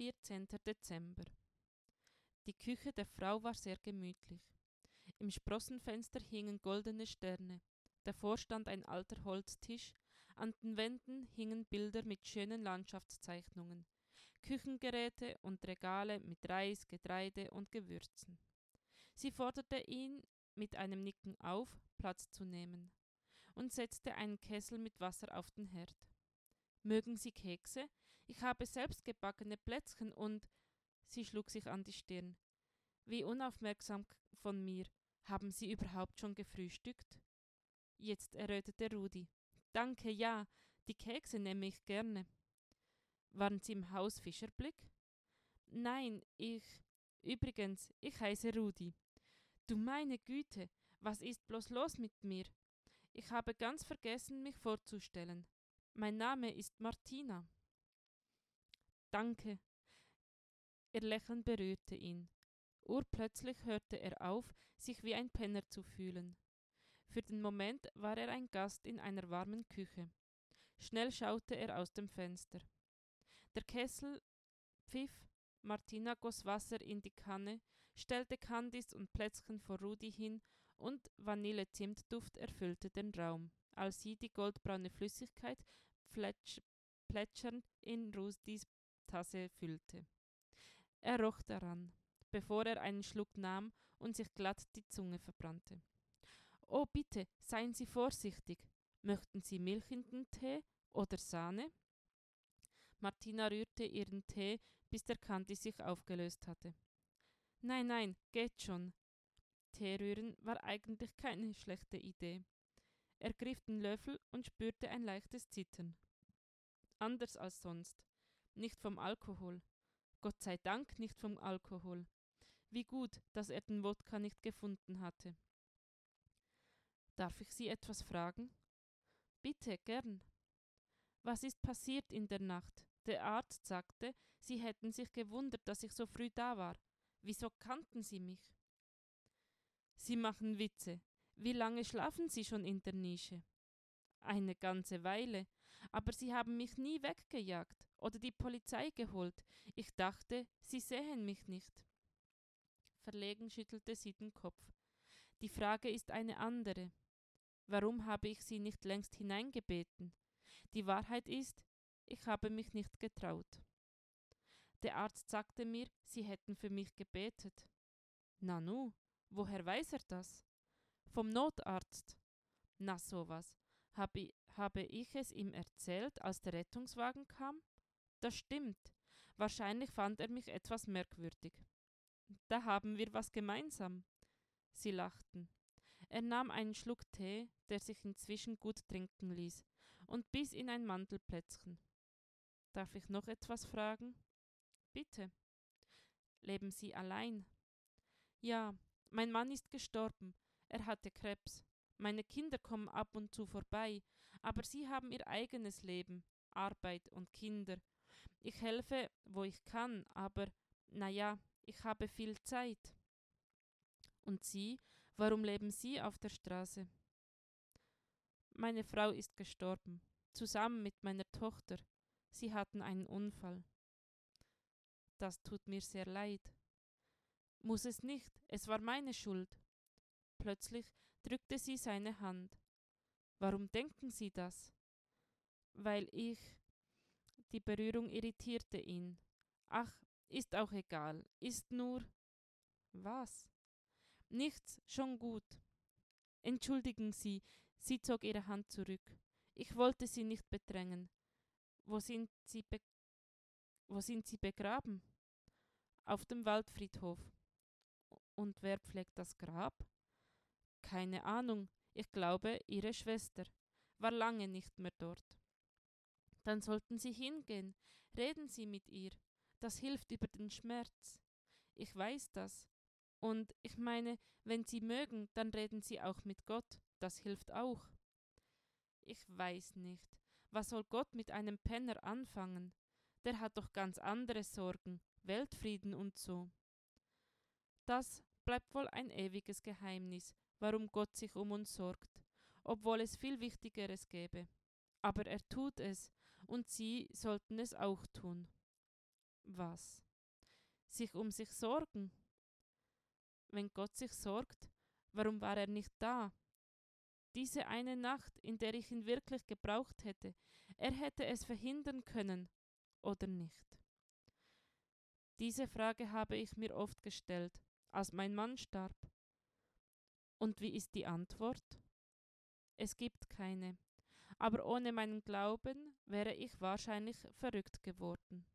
14. Dezember. Die Küche der Frau war sehr gemütlich. Im Sprossenfenster hingen goldene Sterne. Davor stand ein alter Holztisch, an den Wänden hingen Bilder mit schönen Landschaftszeichnungen, Küchengeräte und Regale mit Reis, Getreide und Gewürzen. Sie forderte ihn mit einem Nicken auf, Platz zu nehmen, und setzte einen Kessel mit Wasser auf den Herd. Mögen Sie Kekse? Ich habe selbst gebackene Plätzchen und sie schlug sich an die Stirn. Wie unaufmerksam von mir. Haben Sie überhaupt schon gefrühstückt? Jetzt errötete Rudi. Danke, ja, die Kekse nehme ich gerne. Waren Sie im Haus Fischerblick? Nein, ich. Übrigens, ich heiße Rudi. Du meine Güte, was ist bloß los mit mir? Ich habe ganz vergessen, mich vorzustellen. Mein Name ist Martina. Danke. Ihr Lächeln berührte ihn. Urplötzlich hörte er auf, sich wie ein Penner zu fühlen. Für den Moment war er ein Gast in einer warmen Küche. Schnell schaute er aus dem Fenster. Der Kessel pfiff, Martina goss Wasser in die Kanne, stellte Candice und Plätzchen vor Rudi hin und Vanille-Zimtduft erfüllte den Raum, als sie die goldbraune Flüssigkeit plätsch plätschernd in Rudis Tasse füllte. Er roch daran, bevor er einen Schluck nahm und sich glatt die Zunge verbrannte. Oh, bitte, seien Sie vorsichtig. Möchten Sie Milch in den Tee oder Sahne? Martina rührte ihren Tee, bis der Kandi sich aufgelöst hatte. Nein, nein, geht schon. Tee rühren war eigentlich keine schlechte Idee. Er griff den Löffel und spürte ein leichtes Zittern. Anders als sonst. Nicht vom Alkohol. Gott sei Dank nicht vom Alkohol. Wie gut, dass er den Wodka nicht gefunden hatte. Darf ich Sie etwas fragen? Bitte, gern. Was ist passiert in der Nacht? Der Arzt sagte, Sie hätten sich gewundert, dass ich so früh da war. Wieso kannten Sie mich? Sie machen Witze. Wie lange schlafen Sie schon in der Nische? Eine ganze Weile. Aber Sie haben mich nie weggejagt oder die Polizei geholt. Ich dachte, Sie sehen mich nicht. Verlegen schüttelte sie den Kopf. Die Frage ist eine andere. Warum habe ich Sie nicht längst hineingebeten? Die Wahrheit ist, ich habe mich nicht getraut. Der Arzt sagte mir, Sie hätten für mich gebetet. Nanu, woher weiß er das? Vom Notarzt. Na sowas. Habe, habe ich es ihm erzählt, als der Rettungswagen kam? Das stimmt. Wahrscheinlich fand er mich etwas merkwürdig. Da haben wir was gemeinsam. Sie lachten. Er nahm einen Schluck Tee, der sich inzwischen gut trinken ließ, und biss in ein Mandelplätzchen. Darf ich noch etwas fragen? Bitte. Leben Sie allein? Ja, mein Mann ist gestorben. Er hatte Krebs. Meine Kinder kommen ab und zu vorbei, aber sie haben ihr eigenes Leben, Arbeit und Kinder. Ich helfe, wo ich kann, aber na ja, ich habe viel Zeit. Und Sie, warum leben Sie auf der Straße? Meine Frau ist gestorben, zusammen mit meiner Tochter. Sie hatten einen Unfall. Das tut mir sehr leid. Muss es nicht, es war meine Schuld. Plötzlich drückte sie seine Hand. Warum denken Sie das? Weil ich. Die Berührung irritierte ihn. Ach, ist auch egal, ist nur. Was? Nichts, schon gut. Entschuldigen Sie, sie zog ihre Hand zurück. Ich wollte Sie nicht bedrängen. Wo sind Sie, wo sind Sie begraben? Auf dem Waldfriedhof. Und wer pflegt das Grab? Keine Ahnung, ich glaube, Ihre Schwester war lange nicht mehr dort. Dann sollten Sie hingehen, reden Sie mit ihr, das hilft über den Schmerz. Ich weiß das. Und ich meine, wenn Sie mögen, dann reden Sie auch mit Gott, das hilft auch. Ich weiß nicht. Was soll Gott mit einem Penner anfangen? Der hat doch ganz andere Sorgen, Weltfrieden und so. Das bleibt wohl ein ewiges Geheimnis, warum Gott sich um uns sorgt, obwohl es viel Wichtigeres gäbe. Aber er tut es, und Sie sollten es auch tun. Was? Sich um sich sorgen? Wenn Gott sich sorgt, warum war er nicht da? Diese eine Nacht, in der ich ihn wirklich gebraucht hätte, er hätte es verhindern können oder nicht. Diese Frage habe ich mir oft gestellt, als mein Mann starb. Und wie ist die Antwort? Es gibt keine. Aber ohne meinen Glauben wäre ich wahrscheinlich verrückt geworden.